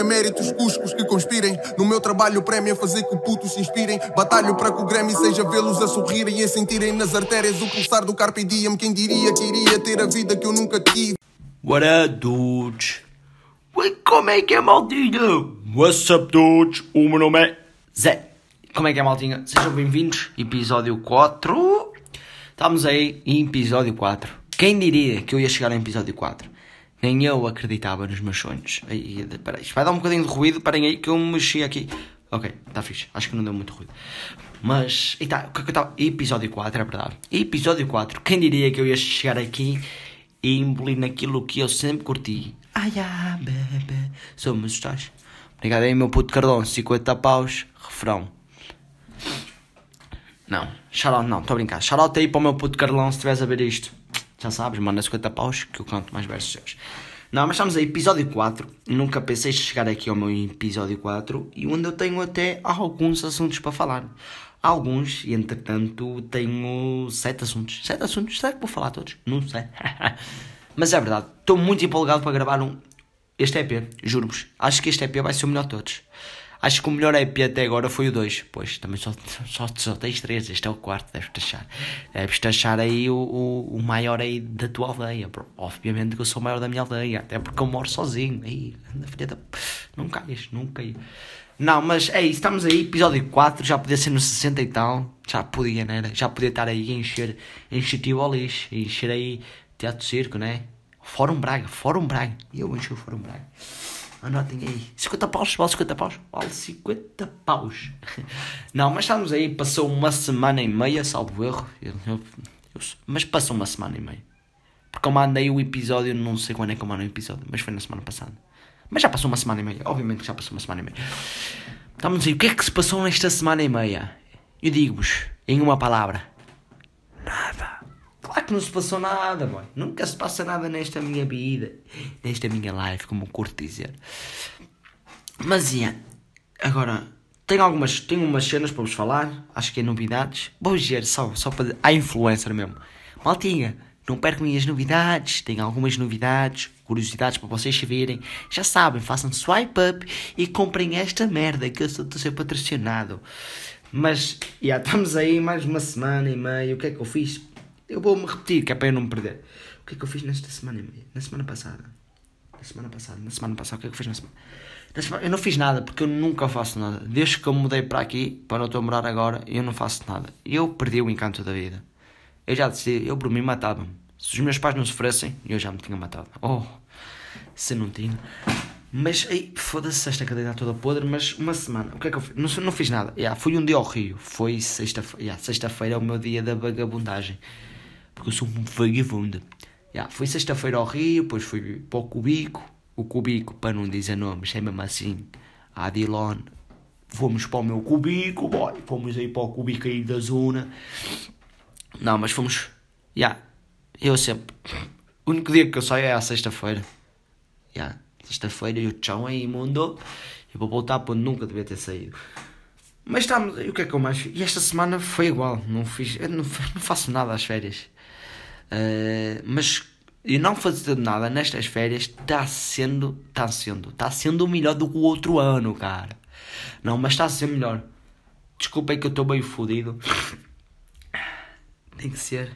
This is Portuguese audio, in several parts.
é méritos, cuscos que conspirem. No meu trabalho, prémio a fazer que putos se inspirem. Batalho para que o Grammy seja vê-los a sorrirem e a sentirem nas artérias o pulsar do Carpe Diem. Quem diria que iria ter a vida que eu nunca tive? What up, dudes? Como é que é, maltinha? What's up, dudes? O meu nome é Zé. Como é que é, maltinha? Sejam bem-vindos. Episódio 4. Estamos aí em episódio 4. Quem diria que eu ia chegar ao episódio 4? Nem eu acreditava nos meus sonhos. Aí, peraí, vai dar um bocadinho de ruído. Parem aí que eu me mexi aqui. Ok, está fixe. Acho que não deu muito ruído. Mas, e tá, o que é eu estava. Episódio 4, é verdade. Episódio 4. Quem diria que eu ia chegar aqui e engolir naquilo que eu sempre curti? Ai, ah, bebê. Somos os tais. Obrigado aí, meu puto Cardão. 50 paus. Refrão. Não, shoutout não, estou a brincar. Shoutout aí para o meu puto Carlão se estiveres a ver isto. Já sabes, manda 50 paus que eu canto mais versos seus. Não, mas estamos aí, episódio 4. Nunca pensei chegar aqui ao meu episódio 4 e onde eu tenho até alguns assuntos para falar. Alguns, e entretanto tenho 7 assuntos. 7 assuntos, será que vou falar todos? Não sei. mas é verdade, estou muito empolgado para gravar um, este EP, juro-vos. Acho que este EP vai ser o melhor de todos. Acho que o melhor EP até agora foi o 2. Pois, também só, só, só tens 3. Este é o quarto, deves achar. Deves achar aí o, o, o, maior aí da tua aldeia. Obviamente que eu sou o maior da minha aldeia. Até porque eu moro sozinho. Aí, filha da... Não caias, não caias. Não, mas é isso. Estamos aí, episódio 4. Já podia ser no 60 e tal. Já podia, né? Já podia estar aí a encher, encher lixo. Encher aí teatro circo, né? Fórum Braga, Fórum Braga. Eu enchi o Fórum Braga. Anotem aí. 50 paus, vale 50 paus? Vale 50 paus. Não, mas estamos aí, passou uma semana e meia, salvo erro. Eu, eu, eu, mas passou uma semana e meia. Porque eu mandei o episódio, não sei quando é que eu mandei o episódio, mas foi na semana passada. Mas já passou uma semana e meia, obviamente já passou uma semana e meia. Estamos aí, o que é que se passou nesta semana e meia? Eu digo-vos, em uma palavra. Claro que não se passou nada, boy. Nunca se passa nada nesta minha vida, nesta minha life, como curto dizer. Mas, yeah, agora, tenho algumas, tenho umas cenas para vos falar, acho que é novidades. Vou dizer só, só para a influencer mesmo. Maltinha, não percam as novidades, tenho algumas novidades, curiosidades para vocês saberem. Já sabem, façam swipe up e comprem esta merda que eu estou a ser patrocinado. Mas, já, yeah, estamos aí mais uma semana e meia. O que é que eu fiz? Eu vou-me repetir, que é para eu não me perder. O que é que eu fiz nesta semana e meia? Na semana passada. Na semana passada, na semana passada, o que é que eu fiz na semana? na semana? Eu não fiz nada, porque eu nunca faço nada. Desde que eu mudei para aqui, para onde eu estou morar agora, eu não faço nada. Eu perdi o encanto da vida. Eu já decidi, eu por mim matava-me. Se os meus pais não sofressem, eu já me tinha matado. Oh, se não tinha. Mas aí, foda-se esta cadeira toda podre, mas uma semana. O que é que eu fiz? Não, não fiz nada. Yeah, fui um dia ao Rio. Foi sexta-feira. Yeah, sexta-feira é o meu dia da vagabundagem porque eu sou um vagabundo. Yeah, foi sexta-feira ao Rio, depois fui para o Cubico. O Cubico, para não dizer nomes, é mesmo assim. Adilon. Fomos para o meu Cubico, boy. Fomos aí para o Cubico aí da zona. Não, mas fomos. Yeah, eu sempre. O único dia que eu saio é a sexta-feira. Yeah, sexta-feira e o tchau aí, mundo. Eu vou voltar para onde nunca devia ter saído. Mas estamos. E o que é que eu mais E esta semana foi igual. Não fiz. Não, não faço nada às férias. Uh, mas e não fazer nada nestas férias está sendo, está sendo, está sendo melhor do que o outro ano, cara. Não, mas está a ser melhor. Desculpem que eu estou bem fodido. Tem que ser.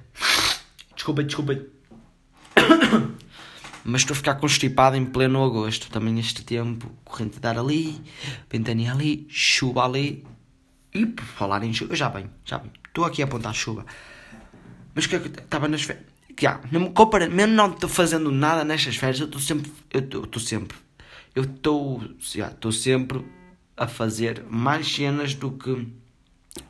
Desculpem, desculpem. Mas estou a ficar constipado em pleno agosto. Também este tempo, corrente de dar ali, ventania ali, chuva ali. E por falar em chuva, já bem, já bem. Estou aqui a apontar chuva. Mas que é que estava nas férias? Que, ah, mesmo, compara, mesmo não estou fazendo nada nestas férias, eu estou sempre. Eu estou sempre. Eu estou. Estou sempre a fazer mais cenas do que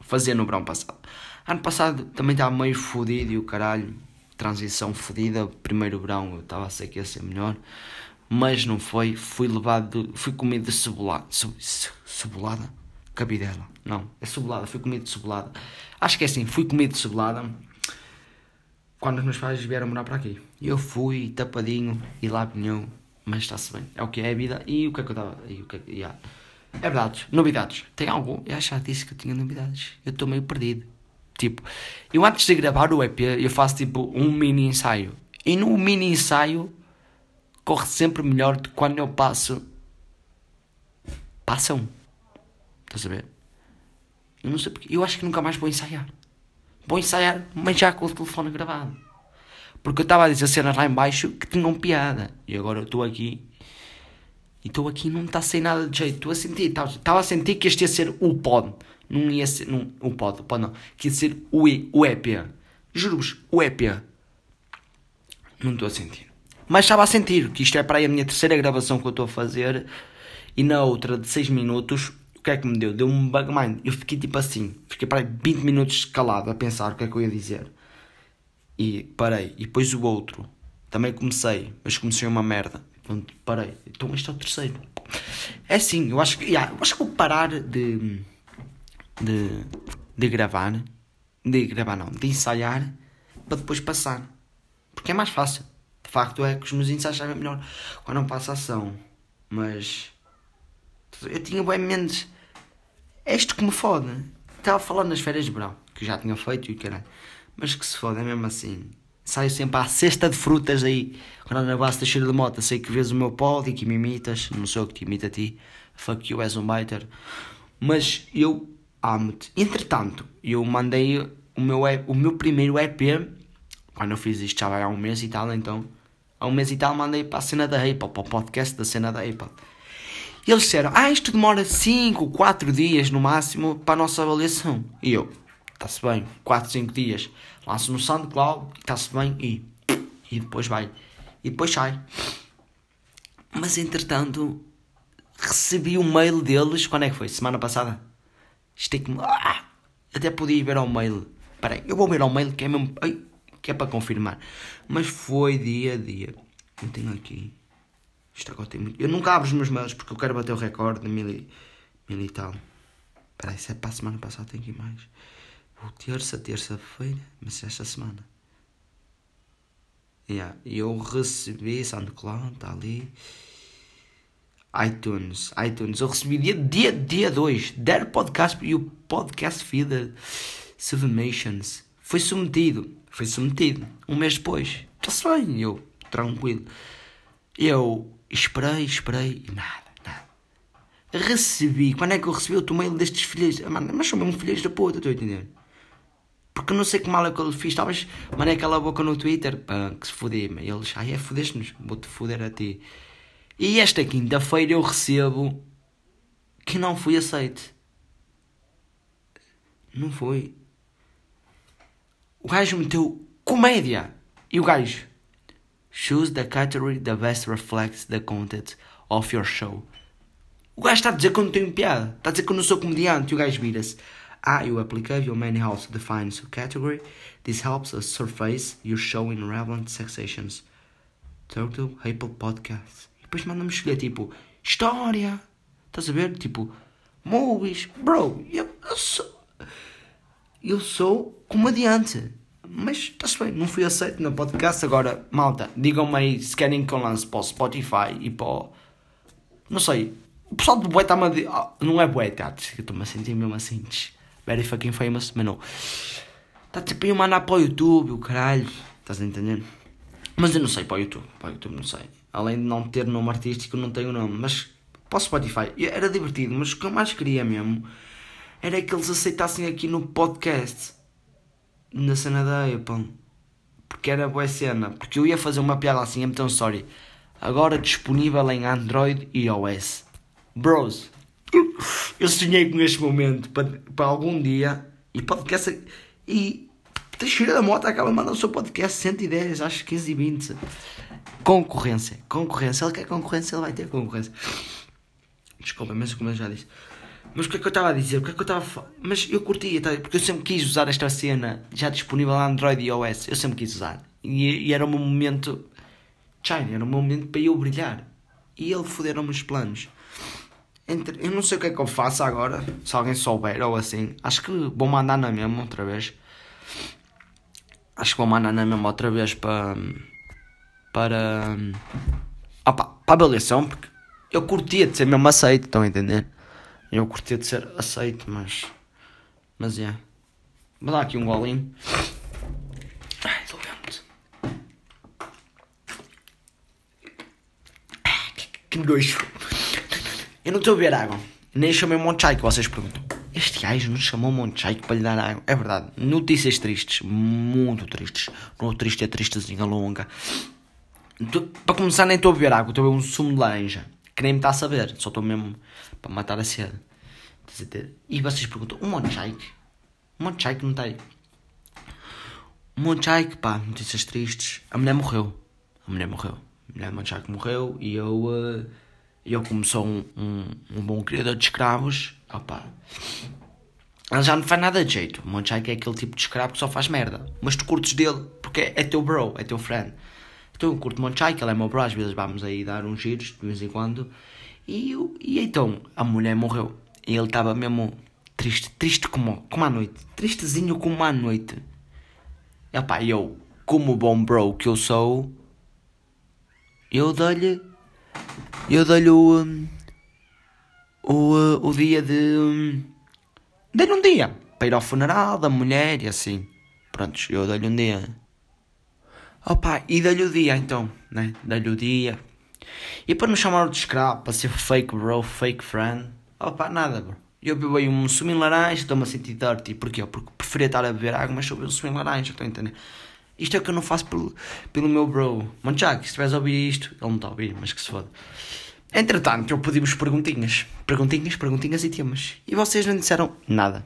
fazer no verão passado. Ano passado também estava meio fodido e o caralho. Transição fodida. Primeiro verão eu estava a ser que ia ser melhor. Mas não foi. Fui levado. Fui comido de cebolada. Cebolada? Cabidela. Não, é cebolada. Fui comido de cebolada. Acho que é assim. Fui comido de cebolada quando os meus pais vieram morar para aqui. Eu fui tapadinho e lá vinham, mas está-se bem. É o que é a vida. E o que é que eu estava. E o que é que. Yeah. É verdade, novidades. Tem algo? Eu já disse que eu tinha novidades. Eu estou meio perdido. Tipo, eu antes de gravar o EP, eu faço tipo um mini ensaio. E no mini ensaio corre sempre melhor do que quando eu passo Passam. Estás a ver? Eu não sei porque. Eu acho que nunca mais vou ensaiar. Vou ensaiar, mas já com o telefone gravado. Porque eu estava a dizer cenas lá embaixo que tinham piada. E agora eu estou aqui. E estou aqui não está sem nada de jeito. Estou a sentir. Estava a sentir que este ia ser o pod. Não ia ser. Não, o pod. O pod não. Que ia ser o, e, o EP. Juro-vos, o EP. Não estou a sentir. Mas estava a sentir que isto é para aí a minha terceira gravação que eu estou a fazer. E na outra de 6 minutos, que é que me deu? Deu um bug mind. Eu fiquei tipo assim. Fiquei para aí 20 minutos calado a pensar o que é que eu ia dizer. E parei. E depois o outro. Também comecei. Mas comecei uma merda. Pronto, parei. Então este é o terceiro. É assim, eu acho que. Yeah, eu acho que vou parar de. De. De gravar. De gravar não. De ensaiar. Para depois passar. Porque é mais fácil. De facto é que os meus ensaios sabem melhor quando não passa ação. Mas. Eu tinha bem menos. É isto que me fode. Estava falando nas férias de verão. Que já tinha feito e o caralho. Mas que se foda, é mesmo assim. Saio sempre à cesta de frutas aí. Quando na base da cheiro de moto, sei que vês o meu pod e que me imitas. Não sou eu que te imita a ti. Fuck you, és um biter. Mas eu amo-te. Entretanto, eu mandei o meu, o meu primeiro EP. Quando eu fiz isto já vai há um mês e tal, então. Há um mês e tal mandei para a cena da Apple, para o podcast da cena da Apple. E eles disseram: Ah, isto demora 5, 4 dias no máximo para a nossa avaliação. E eu, está-se bem, 4, 5 dias. Lanço no SoundCloud, está-se bem e, e depois vai. E depois sai. Mas entretanto, recebi um mail deles, quando é que foi? Semana passada? Isto que ah, Até podia ir ver ao mail. Espera eu vou ver ao mail que é mesmo. Ai, que é para confirmar. Mas foi dia a dia. Eu tenho aqui. Isto agora tem muito. Eu nunca abro os meus mails porque eu quero bater o recorde de mil e, mil e tal. Espera se é para a semana passada tem que ir mais. Vou terça, terça-feira, mas esta semana. Yeah, eu recebi SoundCloud, está ali. iTunes, iTunes, eu recebi dia 2, dia, dia dois, Der Podcast e o Podcast Feeder Submissions. Foi submetido, foi submetido. Um mês depois, está-se bem, eu, tranquilo. Eu esperei, esperei e nada, nada. Recebi, quando é que eu recebi o mail destes filhos? Mano, mas são mesmo filhos da puta, estou a entender? Porque não sei que mal é que eu fiz. Talvez mandei aquela boca no Twitter para que se foder-me. Eles, ai é, fodeste-nos, vou-te foder a ti. E esta quinta-feira eu recebo que não fui aceito. Não foi. O gajo meteu comédia. E o gajo. Choose the category that best reflects the content of your show. O gajo está a dizer que eu não tenho piada. Está a dizer que eu não sou comediante. E o gajo vira-se. Ah, you applicable many also defines a category. This helps us surface your show in relevant sections. Turtle Apple Podcast. E depois manda-me escolher tipo história. Estás a ver? Tipo movies. Bro, eu, eu sou. Eu sou comediante. Mas está-se bem, não fui aceito no podcast. Agora, malta, digam-me aí se querem que eu lance para o Spotify e para o. Não sei. O pessoal do Bué está-me a dizer. Oh, não é Bué, tá? Eu estou-me a sentir mesmo assim. Very fucking famous, mas não. Está tipo aí a mandar para o YouTube, o caralho. Estás a entender? Mas eu não sei para o YouTube. Para o YouTube não sei. Além de não ter nome artístico, não tenho nome. Mas para o Spotify era divertido. Mas o que eu mais queria mesmo era que eles aceitassem aqui no podcast. Na cena da Apple. Porque era boa cena. Porque eu ia fazer uma piada assim, então sorry. Agora disponível em Android e iOS. Bros, eu sonhei com este momento para, para algum dia e podcast e Teixeira da Mota acaba de o seu podcast 110, acho 15 e 20. Concorrência, concorrência. Ele quer concorrência, ele vai ter concorrência. Desculpa, mas como eu já disse. Mas o que é que eu estava a dizer? O que é que eu estava Mas eu curtia, tá? porque eu sempre quis usar esta cena já disponível na Android e iOS. Eu sempre quis usar. E, e era o meu momento. China, era o meu momento para eu brilhar. E ele foderam-me os planos. Entre, eu não sei o que é que eu faço agora, se alguém souber ou assim. Acho que vou mandar na mesma outra vez. Acho que vou mandar na mesma outra vez para. Para. Opa, para a avaliação, porque eu curtia de ser mesmo aceito, estão a entender? Eu curtia de ser aceito, mas. Mas é. Yeah. Vou dar aqui um golinho. Ai, doente. Que, que nojo. Eu não estou a beber água. Nem chamei Monchai, que vocês perguntam. Este gajo não chamou Monchai para lhe dar água. É verdade. Notícias tristes. Muito tristes. Não triste é tristezinha longa. Para começar, nem estou a beber água. Estou a beber um sumo de laranja. Que nem me está a saber. Só estou mesmo para matar a sede. E vocês perguntam, um Monchai? Um Monchai que não está aí. Um Monchai que, pá, notícias tristes. A mulher morreu. A mulher morreu. A mulher de Monchai que morreu e eu... Uh, eu, como sou um, um, um bom criador de escravos, opa, ele já não faz nada de jeito. O Monchai é aquele tipo de escravo que só faz merda. Mas tu curtes dele porque é teu bro, é teu friend. Então curto Monchai, que ele é meu bro, às vezes vamos aí dar uns giros de vez em quando. E, e então a mulher morreu. E ele estava mesmo triste, triste como, como a noite. Tristezinho como a noite. E opá, eu, como bom bro que eu sou, eu dou-lhe eu dei-lhe o, um, o, uh, o dia de. Um, dei-lhe um dia para ir ao funeral da mulher e assim. Prontos, eu dei-lhe um dia. Opa, e dei-lhe o dia então, né? Dei-lhe o dia. E para me chamar de escravo, para ser fake bro, fake friend. Opa, nada, bro. Eu bebi um sumo laranja, estou-me a sentir dirty. Porquê? Porque preferia estar a beber água, mas bebi um sumo laranja, estou a entender? Isto é o que eu não faço pelo, pelo meu bro. Manchag, se estiveres a ouvir isto, ele não está a ouvir, mas que se foda. Entretanto, eu pedi-vos perguntinhas. Perguntinhas, perguntinhas e temas. E vocês não disseram nada.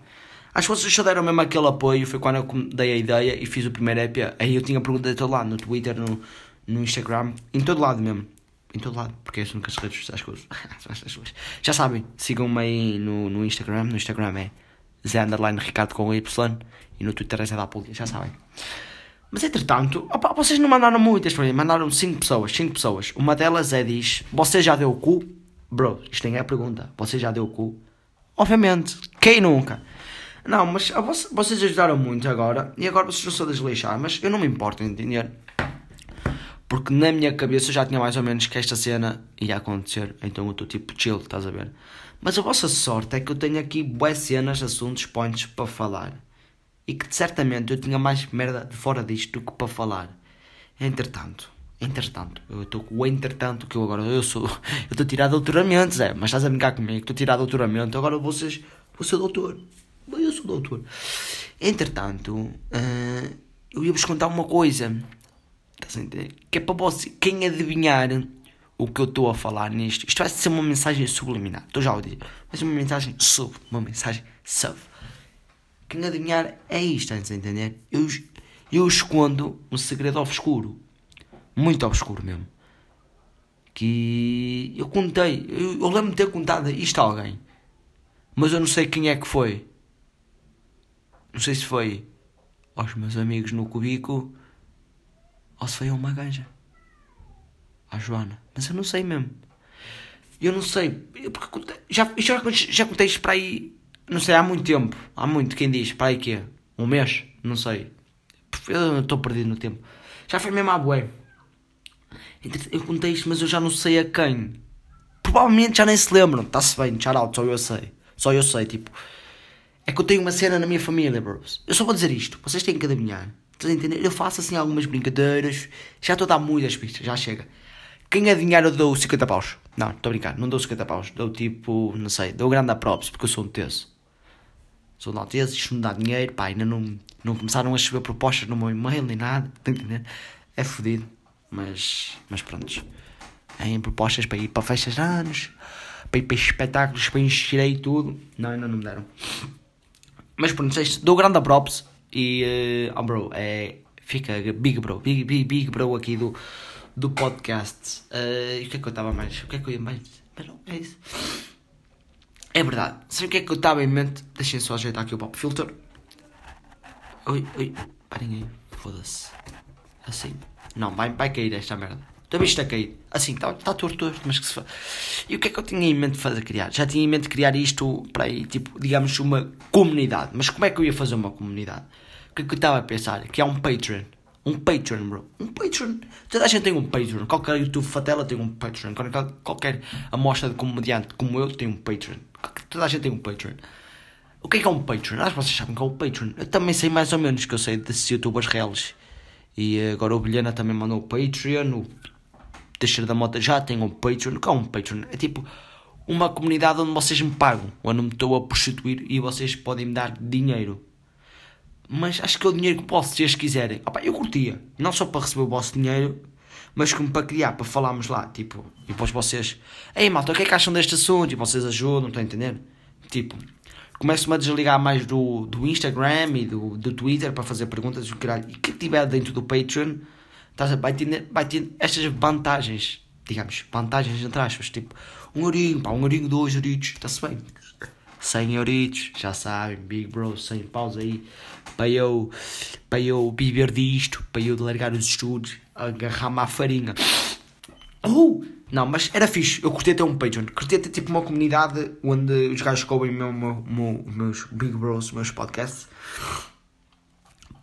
Que vocês só deram mesmo aquele apoio. Foi quando eu dei a ideia e fiz o primeiro EP. Aí eu tinha perguntas de todo lado, no Twitter, no, no Instagram, em todo lado mesmo. Em todo lado, porque as únicas redes sociais que uso. Já sabem, sigam-me aí no, no Instagram. No Instagram é Zé Underline Ricardo com Y e no Twitter é Zé da Pública, já sabem. Mas entretanto, opa, vocês não mandaram muitas para mim, mandaram 5 pessoas, 5 pessoas. Uma delas é diz: Você já deu o cu? Bro, isto nem é a pergunta. Você já deu o cu? Obviamente, quem nunca? Não, mas vocês ajudaram muito agora e agora vocês não são desleixar, mas eu não me importo, entender? Porque na minha cabeça eu já tinha mais ou menos que esta cena ia acontecer, então eu estou tipo chill, estás a ver? Mas a vossa sorte é que eu tenho aqui boas cenas, assuntos, points para falar e que certamente eu tinha mais merda de fora disto do que para falar. Entretanto, entretanto, eu estou com o entretanto que eu agora eu sou, eu estou tirado doutoramento, Zé, mas estás a brincar comigo, estou tirado doutoramento, agora vocês, vou ser doutor, eu sou doutor. Entretanto, uh, eu ia-vos contar uma coisa, estás a entender? Que é para você, quem adivinhar o que eu estou a falar nisto, isto vai ser uma mensagem subliminar, estou já a dizer, vai ser uma mensagem sub, uma mensagem sub quem adivinhar é isto, antes de entender? Eu, eu escondo um segredo obscuro. Muito obscuro mesmo. Que eu contei. Eu, eu lembro de ter contado isto a alguém. Mas eu não sei quem é que foi. Não sei se foi aos meus amigos no cubico ou se foi a uma ganja. À Joana. Mas eu não sei mesmo. Eu não sei. Porque já, já, já contei isto para aí não sei, há muito tempo. Há muito. Quem diz? Para aí que Um mês? Não sei. Eu estou perdido no tempo. Já foi mesmo à bué. Eu contei isto, mas eu já não sei a quem. Provavelmente já nem se lembram. Está-se bem, shout só eu sei. Só eu sei, tipo. É que eu tenho uma cena na minha família, bros. Eu só vou dizer isto. Vocês têm que adivinhar. Estás a entender? Eu faço assim algumas brincadeiras. Já estou a dar muitas pistas, já chega. Quem adivinhar eu dou 50 paus. Não, estou a brincar. Não dou 50 paus. Dou tipo, não sei, dou grande a props porque eu sou um teso sou de Alteza, isto não dá dinheiro, pá, ainda não, não começaram a chover propostas no meu e-mail nem nada, tá entendendo? É fodido, mas, mas pronto. Em propostas para ir para festas de anos, para ir para espetáculos, para encher tudo, não, ainda não me deram. Mas pronto, dou grande props e, uh, oh bro, é, fica big bro, big, big, big bro aqui do, do podcast. Uh, e o que é que eu estava mais? O que é que eu ia mais? É isso. É verdade. Sabe o que é que eu estava em mente? Deixem só ajeitar aqui o pop filter. Oi, oi. Parem aí. Foda-se. Assim. Não, vai, vai cair esta merda. Isto a cair. Assim, está tá torto, torto, mas que se fa... E o que é que eu tinha em mente de fazer criar? Já tinha em mente de criar isto para aí, tipo, digamos, uma comunidade. Mas como é que eu ia fazer uma comunidade? O que é que eu estava a pensar? Que há um Patreon. Um Patreon, bro. Um Patreon. Toda a gente tem um Patreon. Qualquer YouTube fatela tem um Patreon. Qualquer amostra de comediante como eu tem um Patreon. Toda a gente tem um Patreon. O que é que é um Patreon? Acho que vocês sabem que é um Patreon. Eu também sei mais ou menos que eu sei desses youtubers reais. E agora o Bilhana também mandou o Patreon. O Teixeira da Mota já tem um Patreon. O que é um Patreon? É tipo uma comunidade onde vocês me pagam, onde me estou a prostituir e vocês podem me dar dinheiro. Mas acho que é o dinheiro que posso, se eles quiserem. Opa, eu curtia, não só para receber o vosso dinheiro, mas como para criar, para falarmos lá, tipo, e depois vocês, ei malta, o que é que acham deste assunto? E vocês ajudam, estão a entender? Tipo, começo-me a desligar mais do, do Instagram e do, do Twitter para fazer perguntas e caralho. E que tiver dentro do Patreon, vai ter, vai ter estas vantagens, digamos, vantagens entre aspas, tipo, um ourinho, pá, um ourinho, dois ouritos, está-se bem. 100 euritos, já sabem, Big Bro, 100 paus aí, para eu, para eu viver disto, para eu largar os estudos, agarrar-me à farinha. Uh! Não, mas era fixe, eu curti ter um Patreon, curti ter tipo uma comunidade onde os gajos cobrem meu, meu, meu, meus Big Bros, meus podcasts.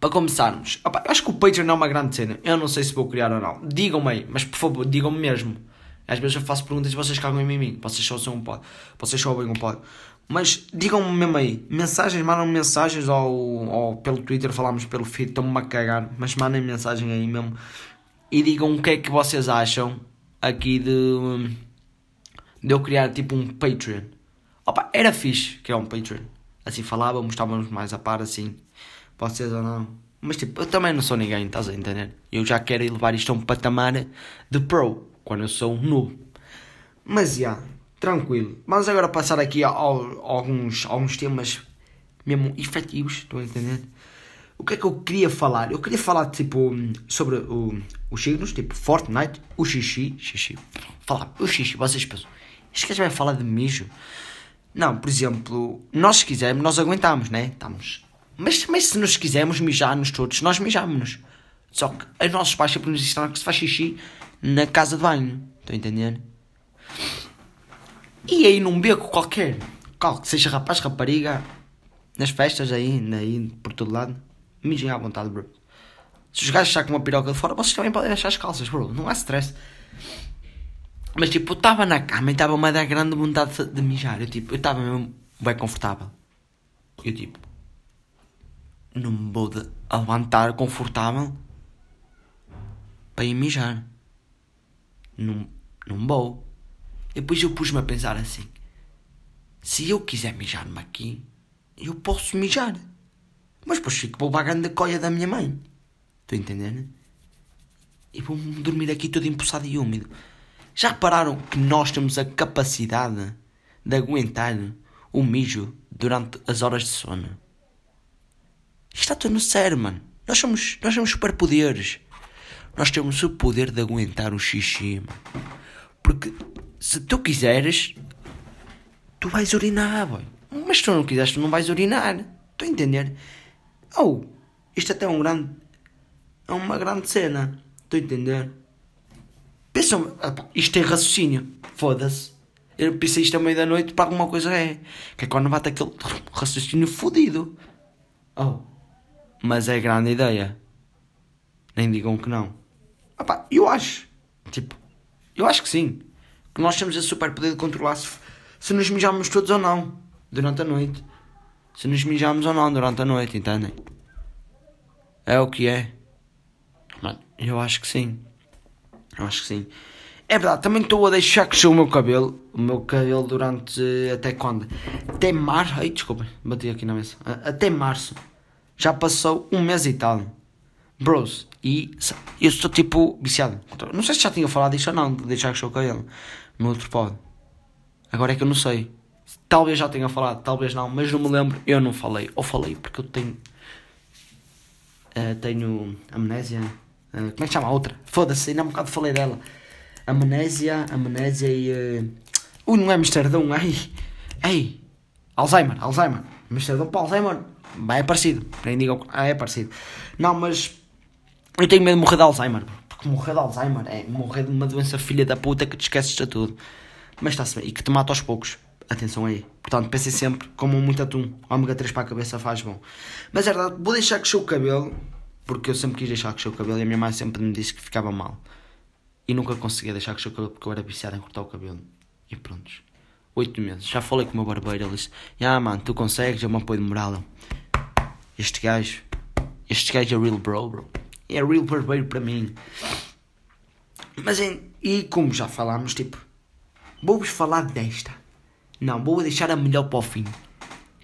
Para começarmos, opa, acho que o Patreon é uma grande cena, eu não sei se vou criar ou não. Digam-me aí, mas por favor, digam-me mesmo. Às vezes eu faço perguntas e vocês cagam em mim, vocês só são um pod, vocês só ouvem um pod. Mas digam-me mesmo aí, mensagens, mandam mensagens ou, ou pelo Twitter, falamos pelo feed, estão-me a cagar, mas mandem mensagem aí mesmo e digam o que é que vocês acham aqui de, de eu criar tipo um Patreon. Opa, era fixe que é um Patreon. Assim falávamos, estávamos mais a par assim, vocês ou não. Mas tipo, eu também não sou ninguém, estás a entender? Eu já quero levar isto a um patamar de pro, quando eu sou um noob. Mas já, yeah, tranquilo. Vamos agora passar aqui a, a, a, alguns, alguns temas mesmo efetivos, estão a entender? O que é que eu queria falar? Eu queria falar tipo sobre o, os signos, tipo Fortnite, o xixi, xixi. Falar, o xixi, vocês pensam, este gajo vai falar de mijo? Não, por exemplo, nós se quisermos, nós aguentamos, né? Estamos. Mas, mas se nos quisermos mijar-nos todos, nós mijamos-nos. Só que os nossos pais sempre nos ensinaram que se faz xixi na casa de banho. Estão a entender? E aí num beco qualquer, qual que seja rapaz, rapariga, nas festas aí, aí por todo lado, mijem à vontade, bro. Se os gajos com uma piroca de fora, vocês também podem deixar as calças, bro. Não há stress. Mas tipo, eu estava na cama e estava uma da grande vontade de mijar. Eu tipo, eu estava mesmo bem confortável. Eu tipo, não me vou de levantar confortável para ir mijar. Não, não vou. Depois eu pus-me a pensar assim: se eu quiser mijar-me aqui, eu posso mijar. Mas depois fico para bagulho da coia da minha mãe. Estou entendendo? E vou dormir aqui todo empoçado e úmido. Já repararam que nós temos a capacidade de aguentar o mijo durante as horas de sono? Está tudo no sério, mano. Nós somos, nós somos superpoderes. Nós temos o poder de aguentar o xixi, mano. Porque se tu quiseres, tu vais urinar, boy. Mas se tu não quiseres, tu não vais urinar. Estou a entender? Oh, isto até é um grande. É uma grande cena. Estou a entender? Pensam, isto é raciocínio. Foda-se. Eu pensei isto à meia da noite para alguma coisa é. Que é quando bate aquele raciocínio fodido. Oh. Mas é grande ideia. Nem digam que não. Opa, eu acho. Tipo, eu acho que sim que nós temos esse super poder de controlar se, se nos mijamos todos ou não durante a noite. Se nos mijamos ou não durante a noite, entendem? É o que é. Eu acho que sim. Eu acho que sim. É verdade, também estou a deixar crescer o meu cabelo. O meu cabelo durante. Até quando? Até março. Ai, desculpa, bati aqui na mesa. Até março. Já passou um mês e tal. Bros, e eu estou tipo viciado. Não sei se já tinha falado disso ou não, de deixar crescer o cabelo no outro pod. Agora é que eu não sei. Talvez já tenha falado, talvez não, mas não me lembro. Eu não falei. Ou falei, porque eu tenho. Uh, tenho amnésia. Uh, como é que chama a outra? Foda-se, ainda há um bocado falei dela. Amnésia, amnésia e. Uh... Ui, não é Amsterdão, ai. Ai. Alzheimer, Alzheimer. Amsterdão para Alzheimer. É parecido. Nem digam. Ah, é parecido. Não, mas. Eu tenho medo de morrer de Alzheimer morrer de Alzheimer é morrer de uma doença filha da puta que te esqueces de tudo. Mas está-se bem. E que te mata aos poucos. Atenção aí. Portanto, pensem sempre, como muito atum. Ômega 3 para a cabeça faz bom. Mas é verdade, vou deixar crescer o cabelo. Porque eu sempre quis deixar crescer o cabelo e a minha mãe sempre me disse que ficava mal. E nunca conseguia deixar crescer o cabelo porque eu era viciado em cortar o cabelo. E prontos. Oito meses. Já falei com o meu barbeiro. Ele disse: Ah, mano, tu consegues, é um apoio de moral. Este gajo. Este gajo é real bro, bro é real barbeiro para mim. Mas em, e como já falámos, tipo, vou-vos falar desta. Não, vou deixar a melhor para o fim.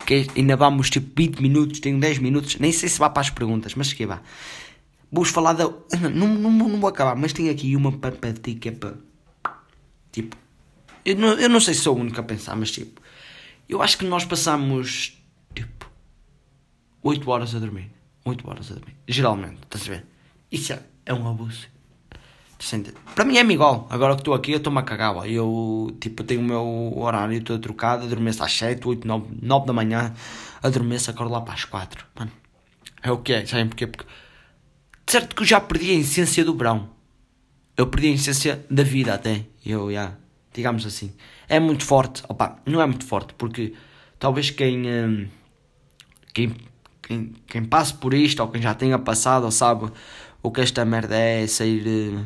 Que ainda vamos tipo 20 minutos, tenho 10 minutos, nem sei se vá para as perguntas, mas que vá. Vou-vos falar da. Não, não, não vou acabar, mas tenho aqui uma para, para ti que é para. Tipo. Eu não, eu não sei se sou o único a pensar, mas tipo. Eu acho que nós passamos. Tipo. 8 horas a dormir. 8 horas a dormir. Geralmente, estás a ver? Isso é, é um abuso. Para mim é-me igual. Agora que estou aqui, eu estou-me a cagar. Ó. Eu tipo, tenho o meu horário todo trocado. Adormeço às 7, 8, 9, 9 da manhã. Adormeço, acordo lá para as 4. Mano, é o que é. Sabem porquê? Porque certo que eu já perdi a essência do verão. Eu perdi a essência da vida até. Eu, já. Yeah, digamos assim. É muito forte. Opa, não é muito forte. Porque talvez quem. Hum, quem, quem, quem passe por isto, ou quem já tenha passado, ou sabe o que esta merda é, sair hum,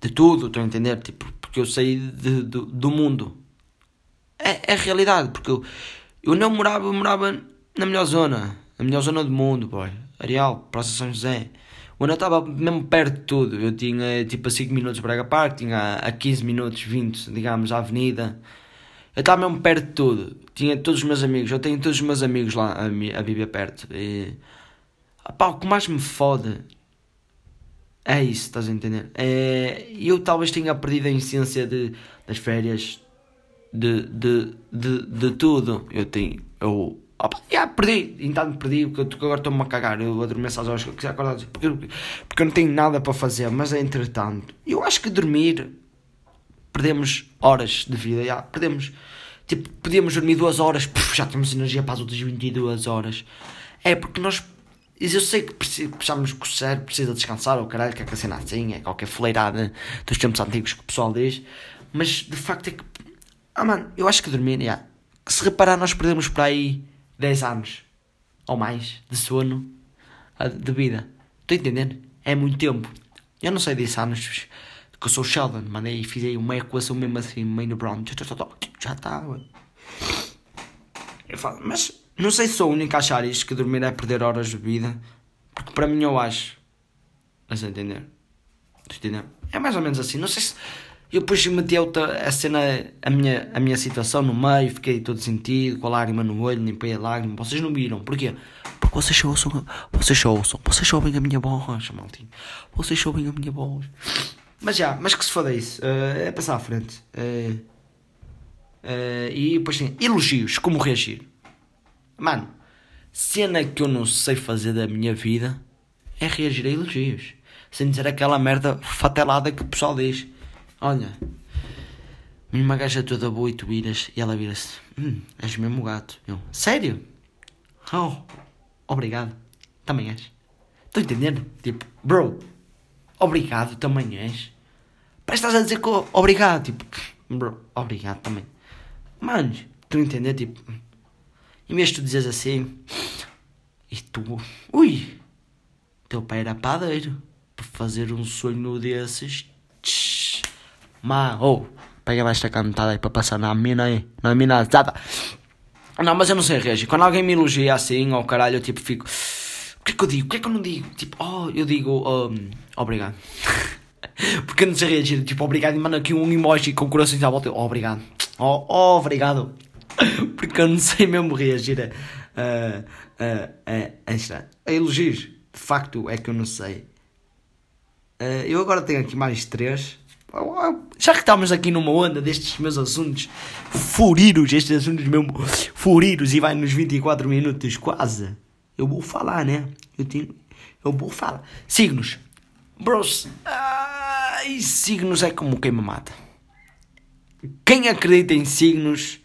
de tudo, estou a entender? Tipo, porque eu saí de, de, do mundo. É, é realidade, porque eu, eu não morava, eu morava na melhor zona, na melhor zona do mundo, boy. Areal, Praça São José. Onde eu estava mesmo perto de tudo. Eu tinha tipo a 5 minutos Braga Park, tinha a 15 minutos, 20, digamos, a avenida. Eu estava mesmo perto de tudo. Tinha todos os meus amigos, eu tenho todos os meus amigos lá a, a viver perto. E, opá, o que mais me fode é isso, estás a entender? É, eu talvez tenha perdido a essência de, das férias, de, de, de, de tudo. Eu tenho. Eu, opa, yeah, perdi, então perdi, porque agora estou-me a cagar. Eu adormeço às horas que eu quiser acordar, porque, porque eu não tenho nada para fazer. Mas entretanto, eu acho que dormir, perdemos horas de vida, yeah, perdemos. Tipo, podíamos dormir duas horas, puf, já temos energia para as outras 22 horas. É porque nós eu sei que precisamos que o cérebro precisa descansar, ou caralho, que é que a cena assim, é qualquer fleirada dos tempos antigos que o pessoal diz, mas de facto é que. Ah, mano, eu acho que dormir, yeah. que se reparar, nós perdemos por aí 10 anos ou mais de sono de vida. Estou a entender? É muito tempo. Eu não sei 10 anos, que eu sou Sheldon, mandei e fiz aí uma equação mesmo assim, meio no Brown. Já está, Eu falo, mas não sei se sou o único a achar isto, que dormir é perder horas de vida. Porque para mim eu acho. Estás a entender? entender? É mais ou menos assim. Não sei se. Eu depois meti outra, a cena, a minha, a minha situação no meio, fiquei todo sentido, com a lágrima no olho, limpei a lágrima. Vocês não viram. Porquê? Porque vocês ouçam, vocês ouçam, vocês ouvem a minha voz, maltinho. Vocês ouvem a minha voz. Mas já, mas que se foda isso. Uh, é passar à frente. Uh, uh, e depois tem elogios, como reagir. Mano, cena que eu não sei fazer da minha vida é reagir a elogios. Sem dizer aquela merda fatelada que o pessoal diz. Olha, uma gaja toda boa e tu viras e ela vira-se. Hum, és mesmo gato. Eu, sério? Oh, obrigado. Também és. Estou entendendo? Tipo, bro, obrigado também és. Parece estás a dizer que obrigado. Tipo, bro, obrigado também. Mano, tu entender? Tipo, em vez de tu dizes assim, e tu, ui, teu pai era padeiro, para fazer um sonho desses, tsh, ou, oh, pega esta cantada aí para passar na mina aí, na mina zada. Não, mas eu não sei reagir. Quando alguém me elogia assim, ou oh, caralho, eu tipo fico, o que é que eu digo? O que é que eu não digo? Tipo, oh, eu digo, um, obrigado. Porque eu não sei reagir, tipo, obrigado, e mando aqui um emoji com corações à volta, oh, obrigado. Oh, oh, obrigado. porque eu não sei mesmo reagir a, a, a, a, a elogios. De facto, é que eu não sei. Uh, eu agora tenho aqui mais três. Já que estamos aqui numa onda destes meus assuntos furiros, estes assuntos mesmo furiros e vai nos 24 minutos quase, eu vou falar, né? Eu, tenho, eu vou falar. Signos. Bros, ai, signos é como quem me mata. Quem acredita em signos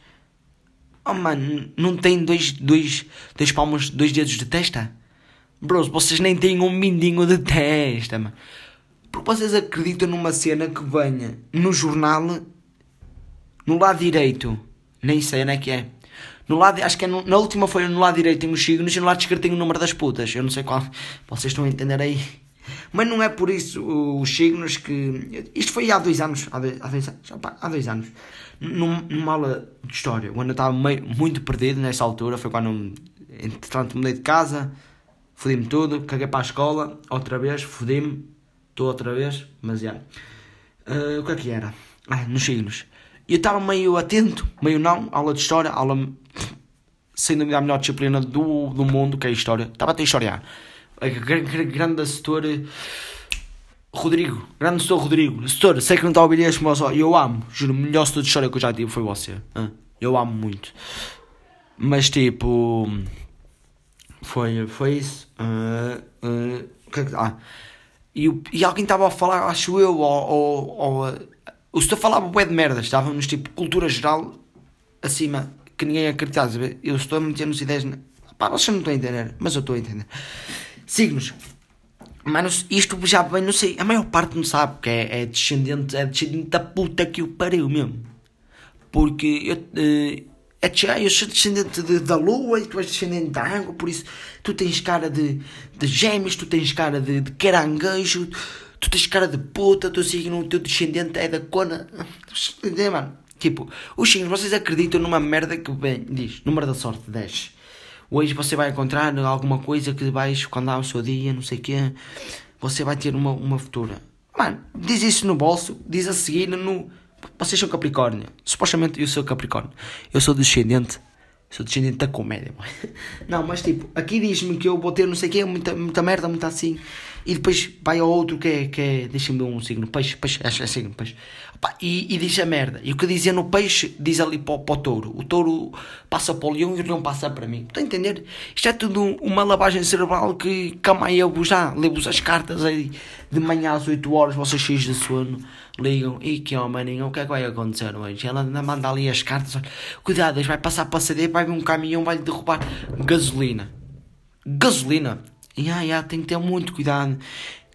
Oh mano, não tem dois, dois, dois palmos, dois dedos de testa? Bros, vocês nem têm um mindinho de testa, mano. Porque vocês acreditam numa cena que venha no jornal, no lado direito, nem sei onde é que é. No lado, acho que é no, na última folha, no lado direito tem os signos e no lado esquerdo tem o número das putas. Eu não sei qual. Vocês estão a entender aí? Mas não é por isso os signos que. Isto foi há dois anos. Há dois, há dois, há dois anos numa aula de história, quando eu estava meio, muito perdido nessa altura, foi quando, entretanto, mudei de casa, fodi-me tudo, caguei para a escola, outra vez, fodi-me, estou outra vez, mas já. Uh, o que é que era? Ah, nos signos. E eu estava meio atento, meio não, aula de história, aula sem dúvida a melhor disciplina do, do mundo, que é a história. Estava a ter história. A grande setor Rodrigo, grande setor Rodrigo. Setor, sei que não está a ouvir este, mas eu amo. Juro, o melhor setor de história que eu já tive foi você. Eu amo muito. Mas tipo. Foi, foi isso. Uh, uh, ah, e, e alguém estava a falar, acho eu, ou, ou, ou o senhor falava bué de merda, estávamos tipo cultura geral acima, que ninguém acreditava. Eu estou a meter nos ideias. Pá, vocês não estão a entender, mas eu estou a entender. Signos. Mano, isto já bem, não sei, a maior parte não sabe que é, é descendente, é descendente da puta que o pariu mesmo. Porque eu, uh, é, eu sou descendente de, da lua e tu és descendente da água, por isso tu tens cara de, de gêmeos, tu tens cara de, de caranguejo, tu tens cara de puta, teu signo, o teu descendente é da cona. Entendeu, mano? Tipo, os signos, vocês acreditam numa merda que bem, diz, número da sorte 10. Hoje você vai encontrar alguma coisa que quando há o seu dia, não sei o quê, você vai ter uma, uma futura. Mano, diz isso no bolso, diz a seguir no. Vocês são Capricórnio. Supostamente eu sou Capricórnio. Eu sou descendente Sou descendente da comédia, Não, mas tipo, aqui diz-me que eu vou ter não sei o quê, muita, muita merda, muito assim. E depois vai ao outro que é, que é deixa-me um signo, peixe, peixe, é, é signo, peixe. Opa, e, e diz a merda. E o que dizia no peixe, diz ali para, para o touro. O touro passa para o leão e o leão passa para mim. Estão a entender? Isto é tudo uma lavagem cerebral que camaia-vos já. Levo-vos as cartas aí de manhã às 8 horas, vocês cheios de sono ligam, e que homem, o que é que vai acontecer hoje? Ela ainda manda ali as cartas, olha, cuidado, vai passar para a CD, vai vir um caminhão, vai lhe derrubar gasolina. Gasolina! E ai, ai, tem que ter muito cuidado.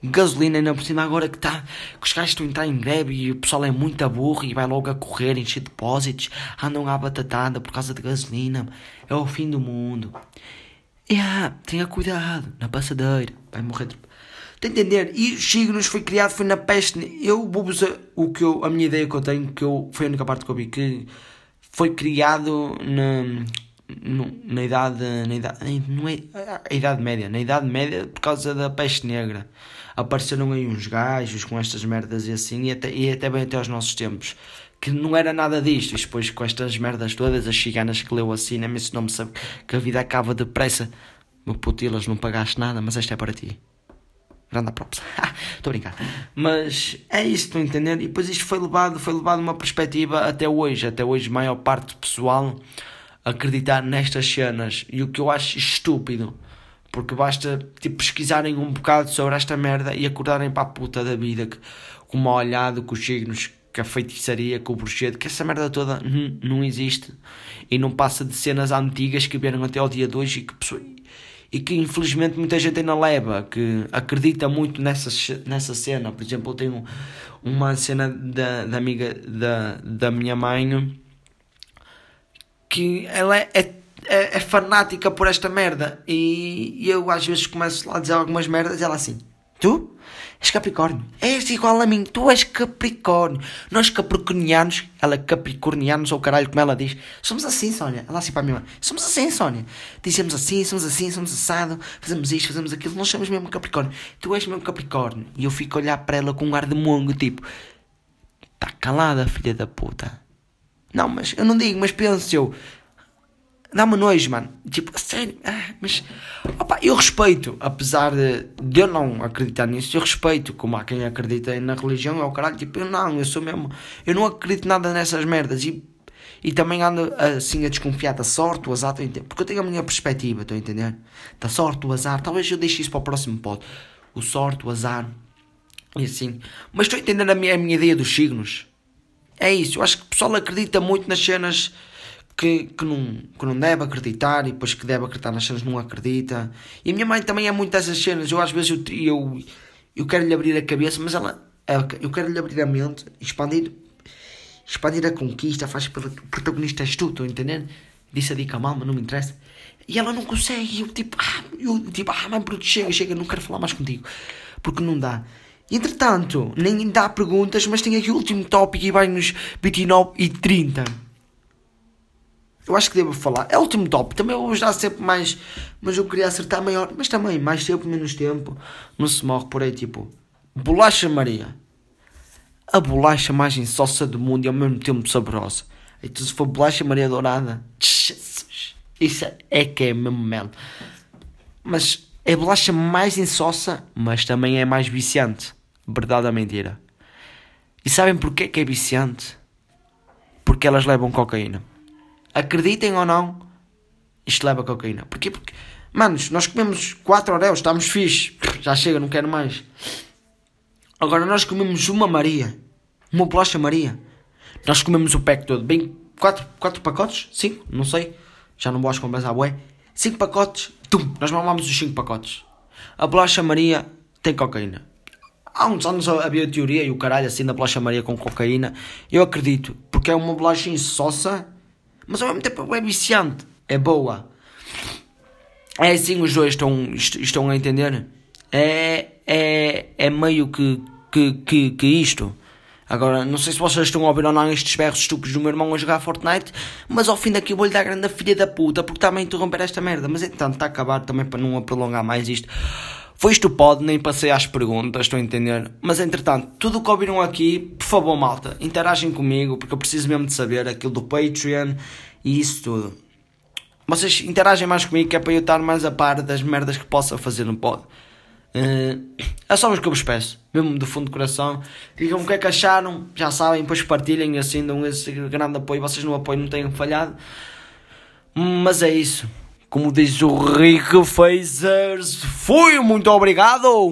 Gasolina, ainda por cima, agora que, tá, que os gajos estão a entrar em greve e o pessoal é muito burro e vai logo a correr, encher depósitos, andam à batatada por causa de gasolina. É o fim do mundo. E ah, tenha cuidado na passadeira, vai morrer. De... Está a entender? E os signos foi criado, foi na peste. Eu vou o que eu, a minha ideia que eu tenho, que eu, foi a única parte que eu vi, que foi criado na, na idade, na idade, não é, a idade média, na idade média por causa da peste negra. Apareceram aí uns gajos com estas merdas e assim, e até, e até bem até aos nossos tempos que não era nada disto. E depois com estas merdas todas, as ciganas que leu assim, nem me ensinou-me que a vida acaba depressa. Meu putilas, não pagaste nada, mas esta é para ti. Grande props. Estou a brincar. Mas é isso, estou a entender? E depois isto foi levado, foi levado uma perspectiva até hoje. Até hoje, maior parte do pessoal acreditar nestas cenas. E o que eu acho estúpido. Porque basta tipo, pesquisarem um bocado sobre esta merda e acordarem para a puta da vida. Que, com uma olhada, com os signos, com a feitiçaria, com o bruxedo, que essa merda toda não, existe. E não passa de cenas antigas que vieram até ao dia de hoje e que e que infelizmente muita gente ainda leva, que acredita muito nessa, nessa cena. Por exemplo, eu tenho uma cena da, da amiga da, da minha mãe que ela é, é, é, fanática por esta merda e eu às vezes começo lá a dizer algumas merdas e ela assim, tu? És Capricórnio. És igual a mim. Tu és Capricórnio. Nós capricornianos, ela capricornianos ou caralho, como ela diz, somos assim, Sónia. Ela assim para mãe. Somos assim, Sónia. Dizemos assim, somos assim, somos assado, fazemos isto, fazemos aquilo. Nós somos mesmo Capricórnio. Tu és mesmo Capricórnio. E eu fico a olhar para ela com um ar de mongo, tipo, tá calada, filha da puta. Não, mas eu não digo, mas penso eu dá-me nojo, mano. Tipo, sério, ah, mas opa, eu respeito, apesar de, de, eu não acreditar nisso, eu respeito como há quem acredita na religião, é o caralho. Tipo, eu não, eu sou mesmo, eu não acredito nada nessas merdas e, e também ando assim a desconfiar da sorte, o azar, porque eu tenho a minha perspectiva, estou a entender? Da sorte, o azar, talvez eu deixe isso para o próximo pod. O sorte, o azar e assim, mas estou a entender a minha, a minha ideia dos signos. É isso, eu acho que o pessoal acredita muito nas cenas que, que, não, que não deve acreditar e depois que deve acreditar nas cenas não acredita. E a minha mãe também é muito dessas cenas. Eu às vezes eu, eu, eu quero lhe abrir a cabeça, mas ela, eu quero lhe abrir a mente, expandir, expandir a conquista, faz pelo protagonista és tu, estou a entender? Disse a dica mal, mas não me interessa. E ela não consegue, eu tipo, ah, eu tipo, ah, mãe, bruto, chega, chega, não quero falar mais contigo. Porque não dá. Entretanto, nem dá perguntas, mas tem aqui o último tópico e vai nos 29 e 30. Eu acho que devo falar. É o último top. Também vou dar sempre mais. Mas eu queria acertar maior. Mas também, mais tempo, menos tempo. Não se morre por aí, tipo. Bolacha Maria. a bolacha mais insossa do mundo e ao mesmo tempo saborosa. Então se for bolacha Maria Dourada, Jesus, isso é que é mesmo mel. Mas é a bolacha mais insossa, mas também é mais viciante. Verdade ou mentira? E sabem porquê que é viciante? Porque elas levam cocaína. Acreditem ou não, isto leva cocaína. Porquê? Porque, manos, nós comemos 4 oreos, estamos fixe, já chega, não quero mais. Agora nós comemos uma Maria, uma bolacha Maria. Nós comemos o pack todo, bem, 4 quatro, pacotes? 5? Não sei, já não vou às compras à bué. 5 pacotes, tum, nós mamamos os 5 pacotes. A bolacha Maria tem cocaína. Há uns anos havia teoria e o caralho assim da bolacha Maria com cocaína. Eu acredito, porque é uma bolacha insossa, mas ao mesmo tempo é viciante, é boa. É assim os dois estão, estão a entender? É, é, é meio que, que, que, que isto. Agora, não sei se vocês estão a ouvir ou não estes berros estúpidos do meu irmão a jogar Fortnite, mas ao fim daqui eu vou-lhe dar grande filha da puta, porque está a interromper esta merda. Mas entanto, está a acabar também para não a prolongar mais isto. Foi isto pode, nem passei às perguntas, estou a entender. Mas entretanto, tudo o que ouviram aqui, por favor, malta, interagem comigo, porque eu preciso mesmo de saber aquilo do Patreon e isso tudo. Vocês interagem mais comigo, que é para eu estar mais a par das merdas que possa fazer no pod. Uh, é só o que eu vos peço, mesmo do fundo do coração. Digam o que é que acharam, já sabem, depois partilhem assim, dão esse grande apoio. Vocês no apoio não têm falhado. Mas é isso. Como diz o Rick Fazers, fui, muito obrigado!